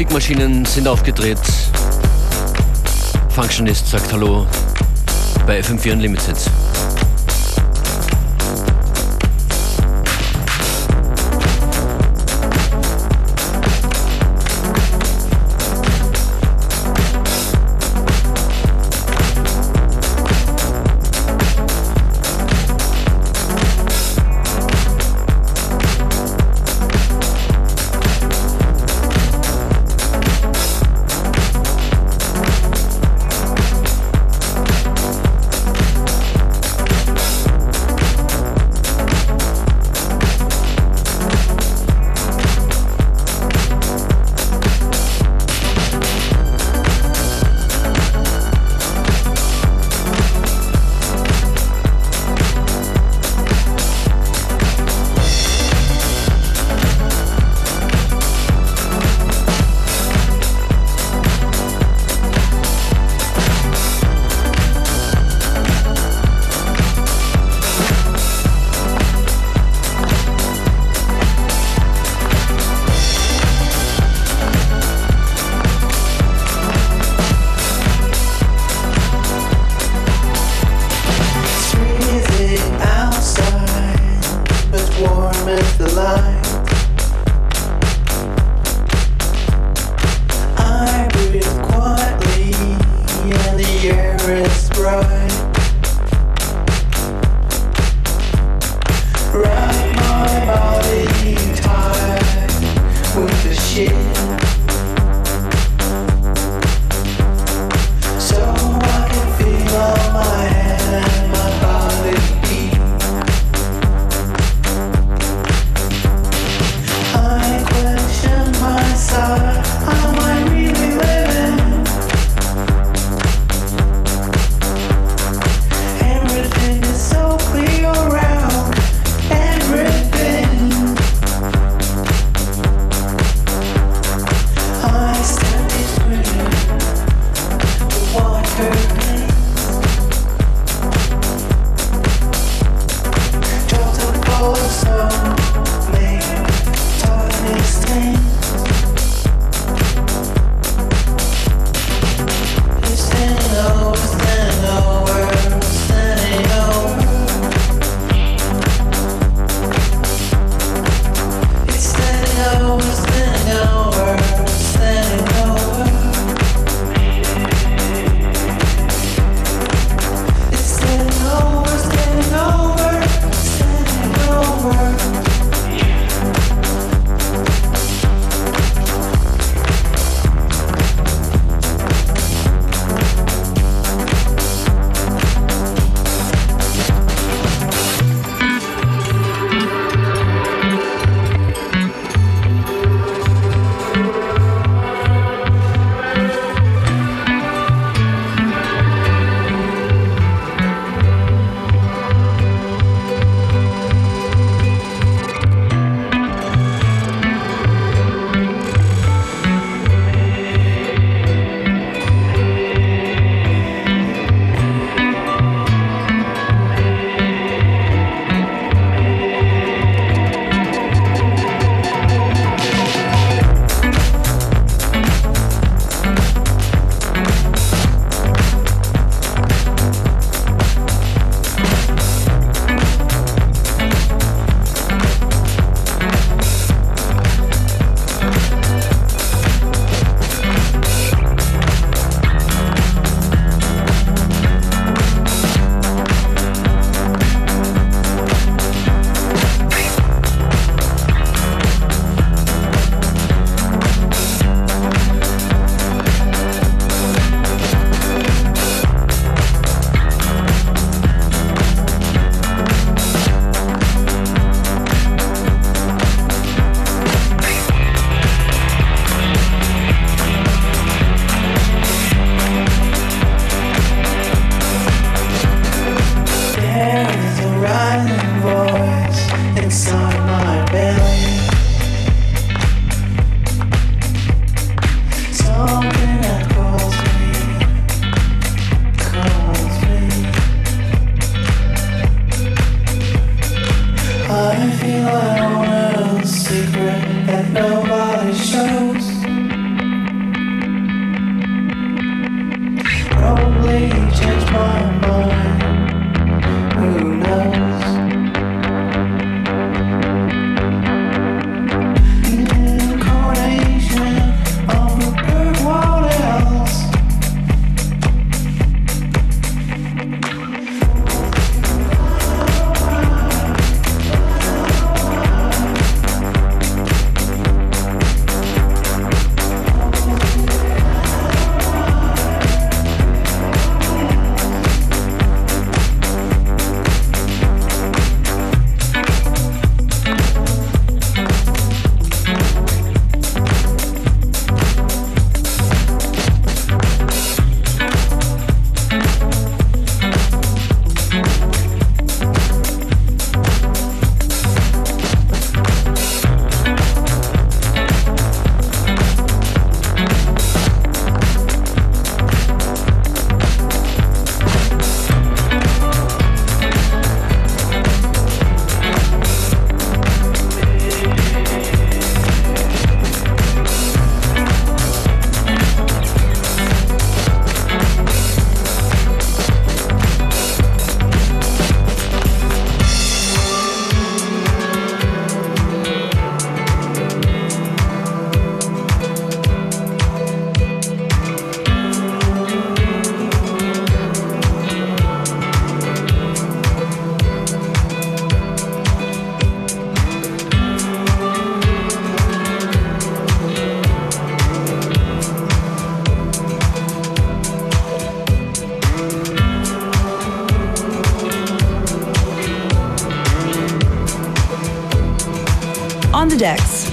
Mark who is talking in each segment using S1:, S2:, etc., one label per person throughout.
S1: Musikmaschinen sind aufgedreht. Functionist sagt Hallo bei FM4 Unlimited.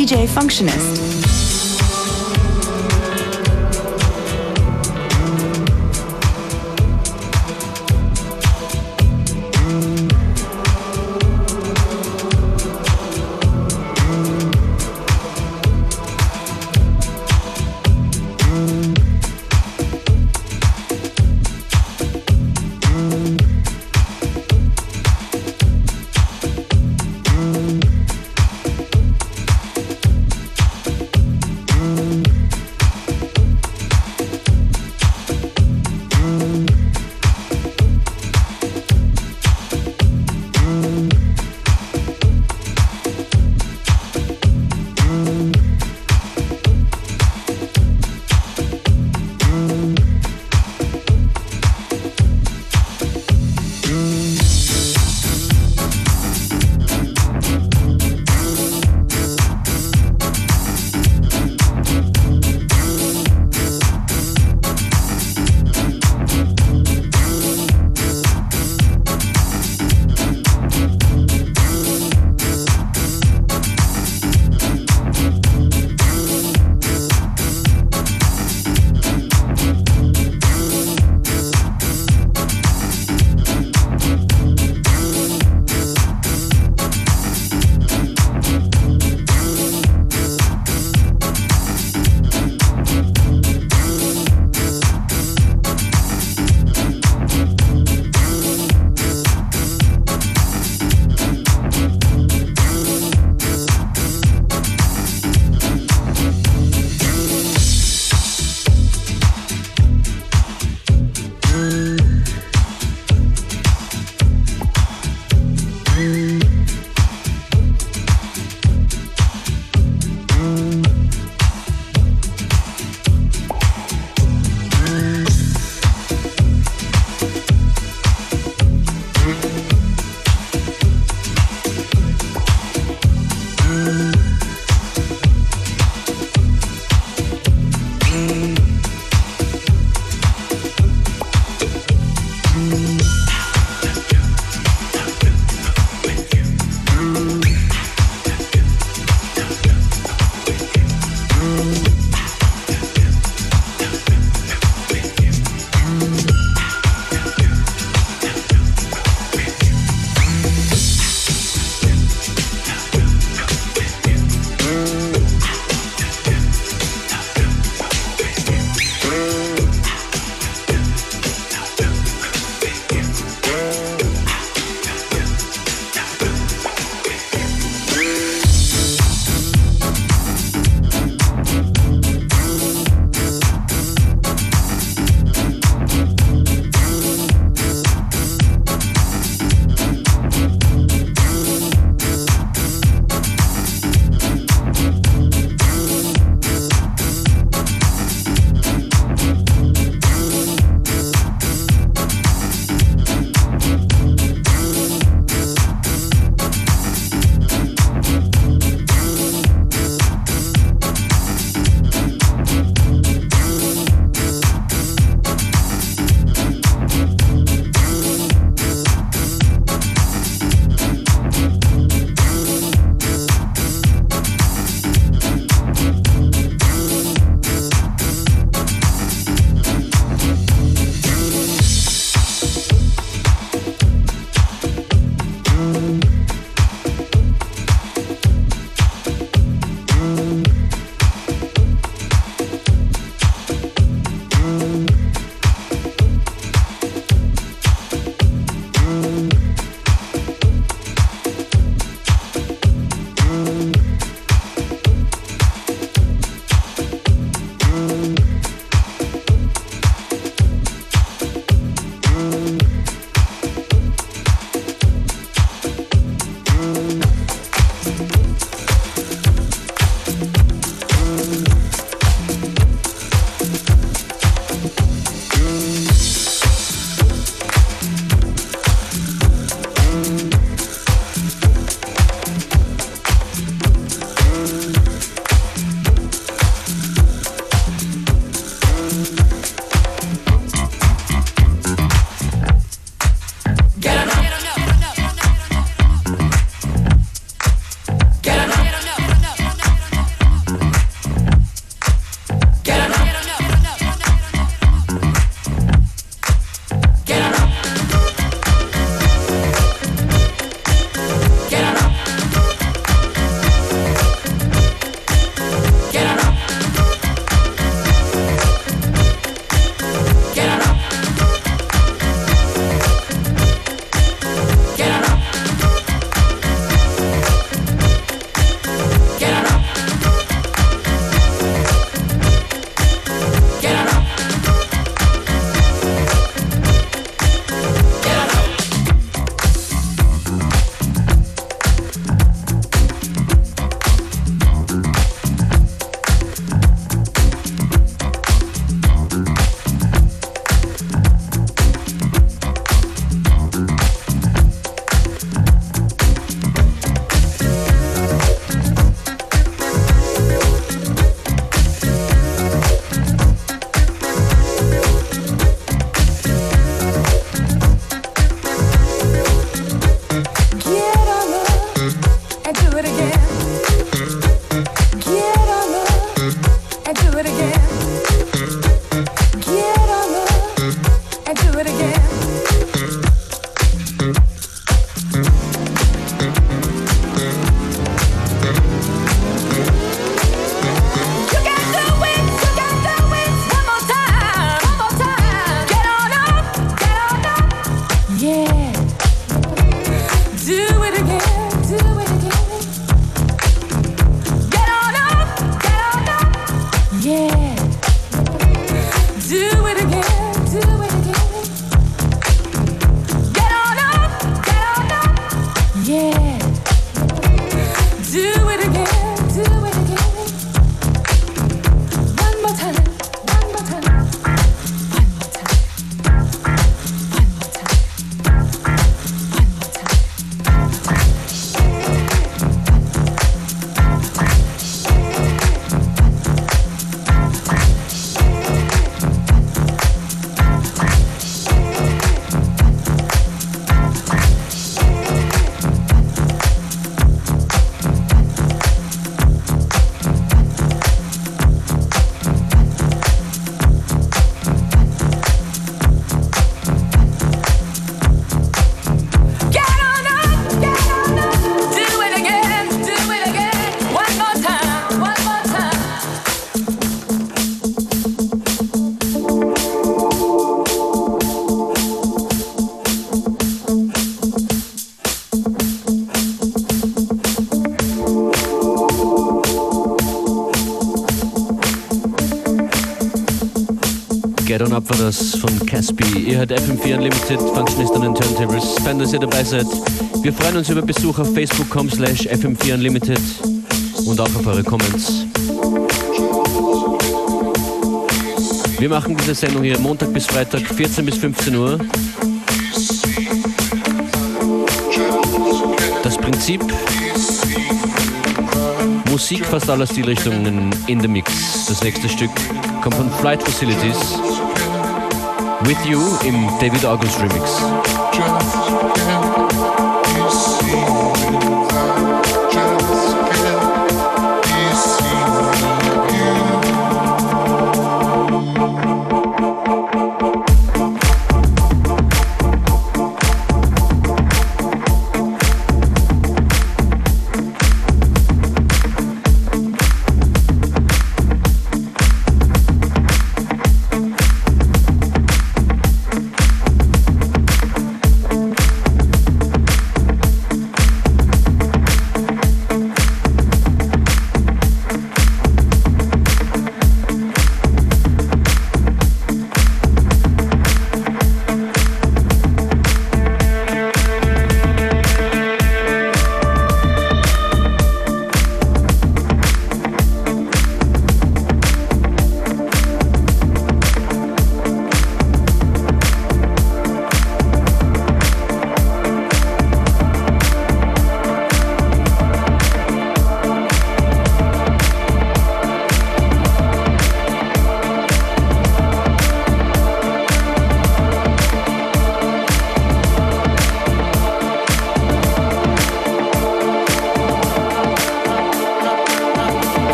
S2: DJ Functionist.
S3: Das von Caspi. Ihr hört FM4 Unlimited, Functionist an den Turntables. Fein, dass ihr dabei seid. Wir freuen uns über Besuch auf facebook.com slash FM4 Unlimited und auch auf eure Comments. Wir machen diese Sendung hier Montag bis Freitag, 14 bis 15 Uhr. Das Prinzip Musik fast aller Stilrichtungen in the Mix. Das nächste Stück kommt von Flight Facilities. With You im David August Remix.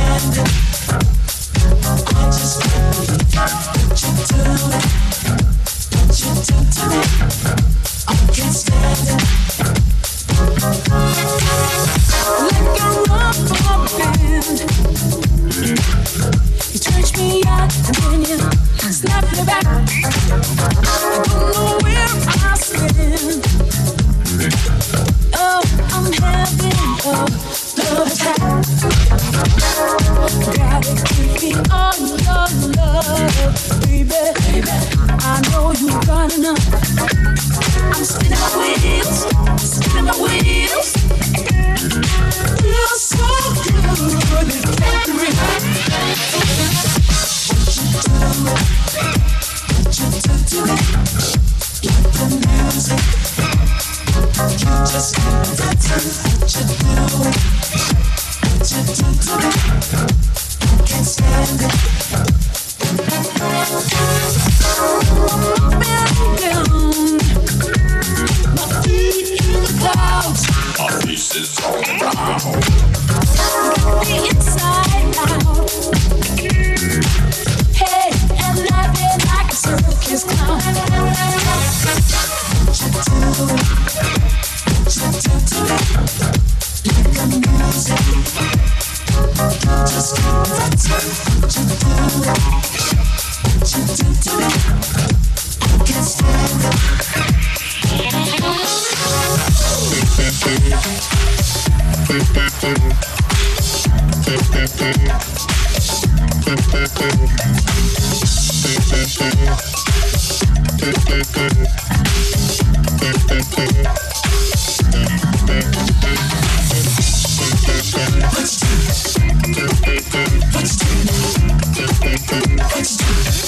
S3: And. Let's do it.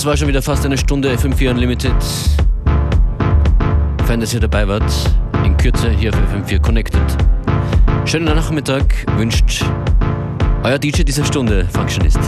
S1: Das war schon wieder fast eine Stunde FM4 Unlimited. Fein, dass ihr dabei wart. In Kürze hier auf FM4 Connected. Schönen Nachmittag wünscht euer DJ dieser Stunde, Functionist.